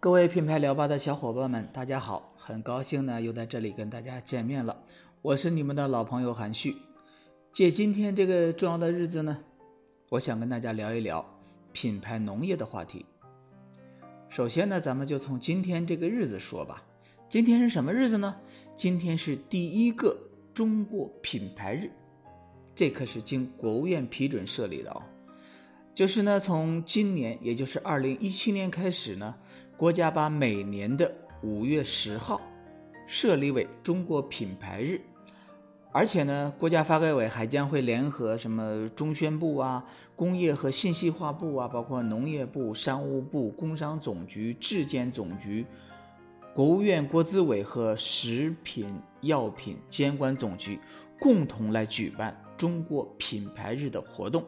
各位品牌聊吧的小伙伴们，大家好！很高兴呢，又在这里跟大家见面了。我是你们的老朋友韩旭。借今天这个重要的日子呢，我想跟大家聊一聊品牌农业的话题。首先呢，咱们就从今天这个日子说吧。今天是什么日子呢？今天是第一个中国品牌日，这可是经国务院批准设立的哦。就是呢，从今年，也就是二零一七年开始呢。国家把每年的五月十号设立为中国品牌日，而且呢，国家发改委还将会联合什么中宣部啊、工业和信息化部啊，包括农业部、商务部、工商总局、质监总局、国务院国资委和食品药品监管总局共同来举办中国品牌日的活动。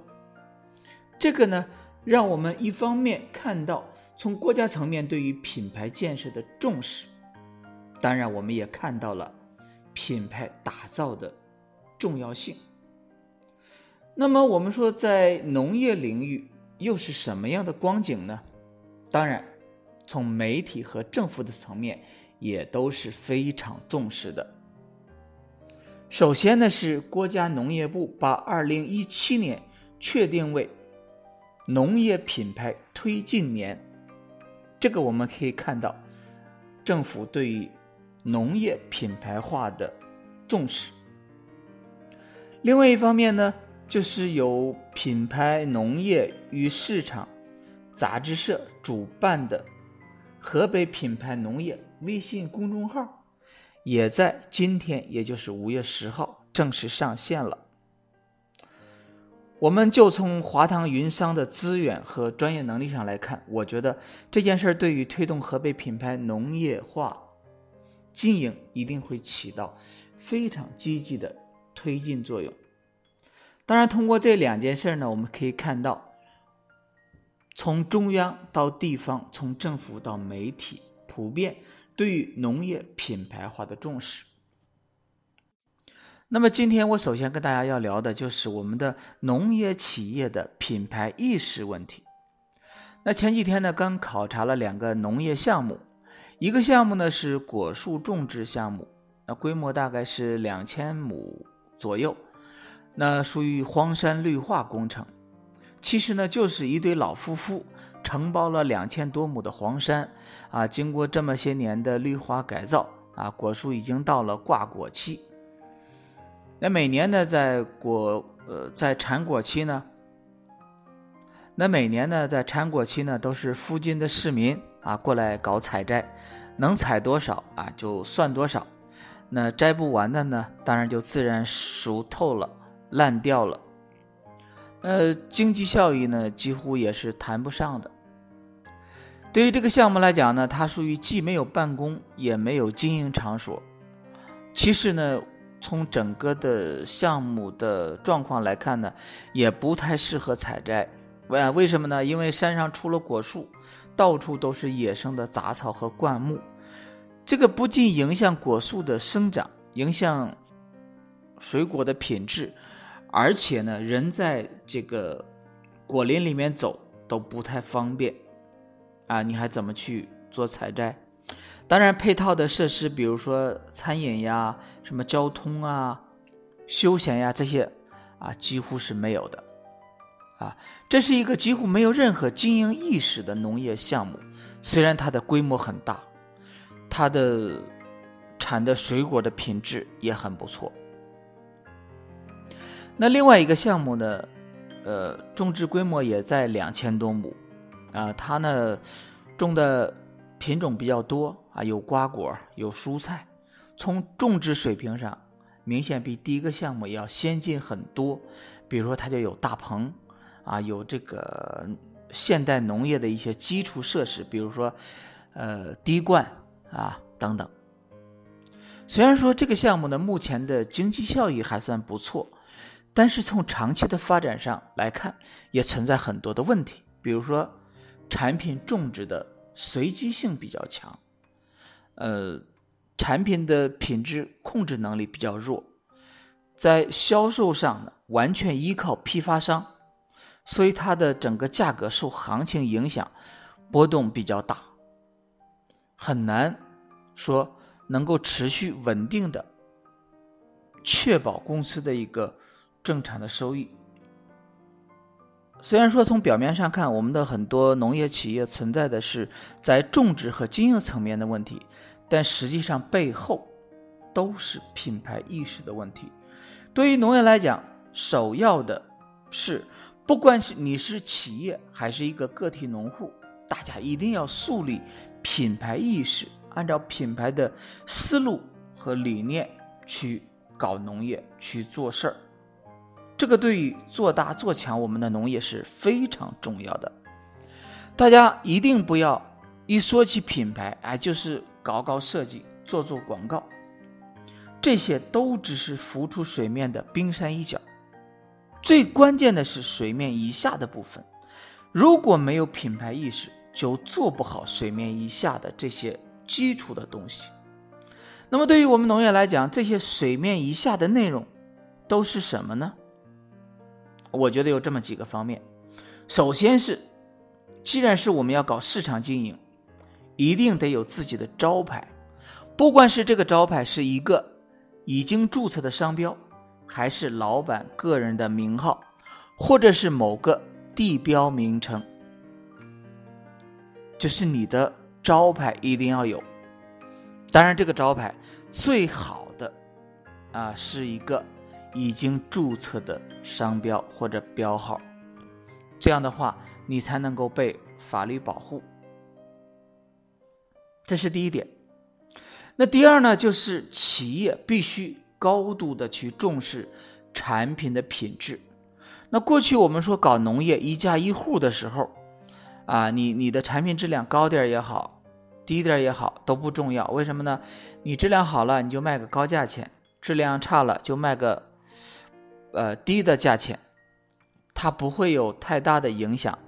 这个呢，让我们一方面看到。从国家层面对于品牌建设的重视，当然我们也看到了品牌打造的重要性。那么我们说，在农业领域又是什么样的光景呢？当然，从媒体和政府的层面也都是非常重视的。首先呢，是国家农业部把二零一七年确定为农业品牌推进年。这个我们可以看到，政府对于农业品牌化的重视。另外一方面呢，就是由品牌农业与市场杂志社主办的河北品牌农业微信公众号，也在今天，也就是五月十号正式上线了。我们就从华堂云商的资源和专业能力上来看，我觉得这件事儿对于推动河北品牌农业化经营一定会起到非常积极的推进作用。当然，通过这两件事呢，我们可以看到，从中央到地方，从政府到媒体，普遍对于农业品牌化的重视。那么今天我首先跟大家要聊的就是我们的农业企业的品牌意识问题。那前几天呢，刚考察了两个农业项目，一个项目呢是果树种植项目，那规模大概是两千亩左右，那属于荒山绿化工程。其实呢，就是一对老夫妇承包了两千多亩的黄山，啊，经过这么些年的绿化改造，啊，果树已经到了挂果期。那每年呢，在果呃在产果期呢，那每年呢在产果期呢，都是附近的市民啊过来搞采摘，能采多少啊就算多少，那摘不完的呢，当然就自然熟透了、烂掉了，呃，经济效益呢几乎也是谈不上的。对于这个项目来讲呢，它属于既没有办公也没有经营场所，其实呢。从整个的项目的状况来看呢，也不太适合采摘。为为什么呢？因为山上除了果树，到处都是野生的杂草和灌木，这个不仅影响果树的生长，影响水果的品质，而且呢，人在这个果林里面走都不太方便啊！你还怎么去做采摘？当然，配套的设施，比如说餐饮呀、什么交通啊、休闲呀这些，啊，几乎是没有的，啊，这是一个几乎没有任何经营意识的农业项目。虽然它的规模很大，它的产的水果的品质也很不错。那另外一个项目呢，呃，种植规模也在两千多亩，啊，它呢种的。品种比较多啊，有瓜果，有蔬菜，从种植水平上明显比第一个项目要先进很多。比如说，它就有大棚啊，有这个现代农业的一些基础设施，比如说呃滴灌啊等等。虽然说这个项目呢，目前的经济效益还算不错，但是从长期的发展上来看，也存在很多的问题，比如说产品种植的。随机性比较强，呃，产品的品质控制能力比较弱，在销售上呢，完全依靠批发商，所以它的整个价格受行情影响，波动比较大，很难说能够持续稳定的确保公司的一个正常的收益。虽然说从表面上看，我们的很多农业企业存在的是在种植和经营层面的问题，但实际上背后都是品牌意识的问题。对于农业来讲，首要的是，不管是你是企业还是一个个体农户，大家一定要树立品牌意识，按照品牌的思路和理念去搞农业去做事儿。这个对于做大做强我们的农业是非常重要的。大家一定不要一说起品牌，哎，就是搞搞设计、做做广告，这些都只是浮出水面的冰山一角。最关键的是水面以下的部分，如果没有品牌意识，就做不好水面以下的这些基础的东西。那么，对于我们农业来讲，这些水面以下的内容都是什么呢？我觉得有这么几个方面，首先是，既然是我们要搞市场经营，一定得有自己的招牌，不管是这个招牌是一个已经注册的商标，还是老板个人的名号，或者是某个地标名称，就是你的招牌一定要有。当然，这个招牌最好的啊是一个。已经注册的商标或者标号，这样的话你才能够被法律保护。这是第一点。那第二呢，就是企业必须高度的去重视产品的品质。那过去我们说搞农业一家一户的时候，啊，你你的产品质量高点也好，低点也好都不重要。为什么呢？你质量好了，你就卖个高价钱；质量差了，就卖个。呃，低的价钱，它不会有太大的影响。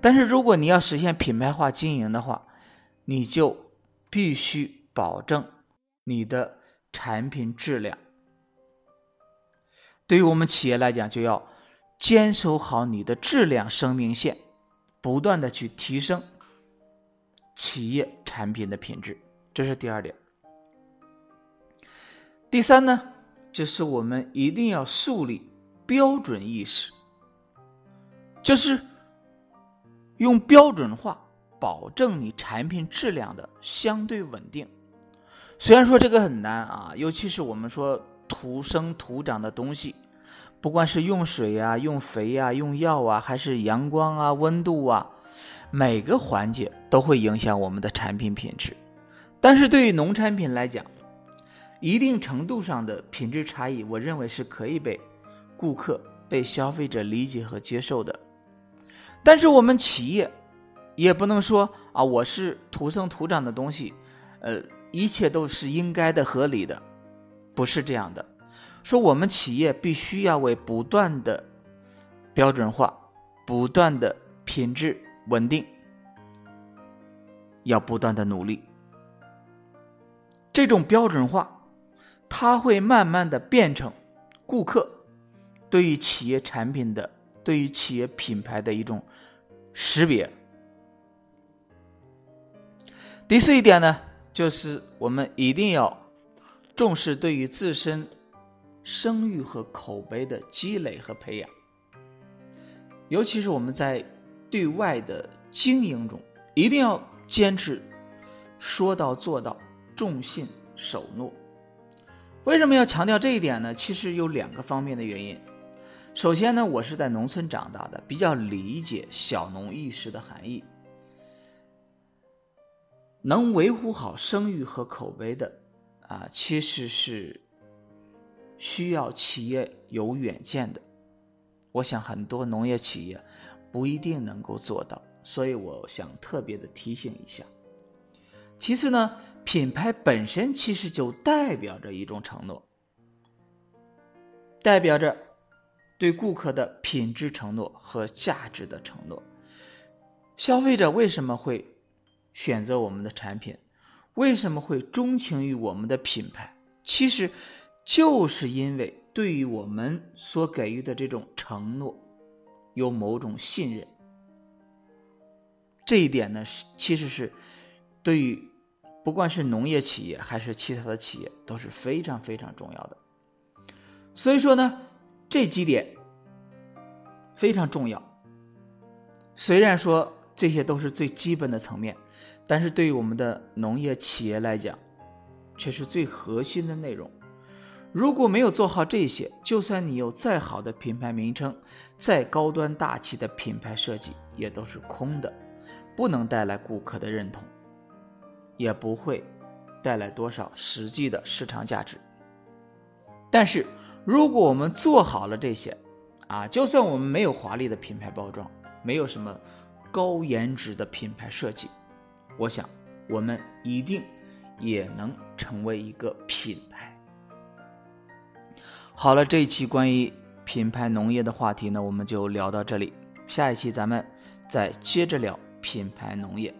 但是如果你要实现品牌化经营的话，你就必须保证你的产品质量。对于我们企业来讲，就要坚守好你的质量生命线，不断的去提升企业产品的品质。这是第二点。第三呢，就是我们一定要树立。标准意识，就是用标准化保证你产品质量的相对稳定。虽然说这个很难啊，尤其是我们说土生土长的东西，不管是用水呀、用肥呀、用药啊，还是阳光啊、温度啊，每个环节都会影响我们的产品品质。但是对于农产品来讲，一定程度上的品质差异，我认为是可以被。顾客被消费者理解和接受的，但是我们企业也不能说啊，我是土生土长的东西，呃，一切都是应该的、合理的，不是这样的。说我们企业必须要为不断的标准化、不断的品质稳定，要不断的努力。这种标准化，它会慢慢的变成顾客。对于企业产品的、对于企业品牌的一种识别。第四一点呢，就是我们一定要重视对于自身声誉和口碑的积累和培养，尤其是我们在对外的经营中，一定要坚持说到做到，重信守诺。为什么要强调这一点呢？其实有两个方面的原因。首先呢，我是在农村长大的，比较理解小农意识的含义。能维护好声誉和口碑的，啊，其实是需要企业有远见的。我想很多农业企业不一定能够做到，所以我想特别的提醒一下。其次呢，品牌本身其实就代表着一种承诺，代表着。对顾客的品质承诺和价值的承诺，消费者为什么会选择我们的产品？为什么会钟情于我们的品牌？其实就是因为对于我们所给予的这种承诺有某种信任。这一点呢，是其实是对于不管是农业企业还是其他的企业都是非常非常重要的。所以说呢，这几点非常重要。虽然说这些都是最基本的层面，但是对于我们的农业企业来讲，却是最核心的内容。如果没有做好这些，就算你有再好的品牌名称，再高端大气的品牌设计，也都是空的。不能带来顾客的认同，也不会带来多少实际的市场价值。但是，如果我们做好了这些，啊，就算我们没有华丽的品牌包装，没有什么高颜值的品牌设计，我想我们一定也能成为一个品牌。好了，这一期关于品牌农业的话题呢，我们就聊到这里。下一期咱们再接着聊。品牌农业。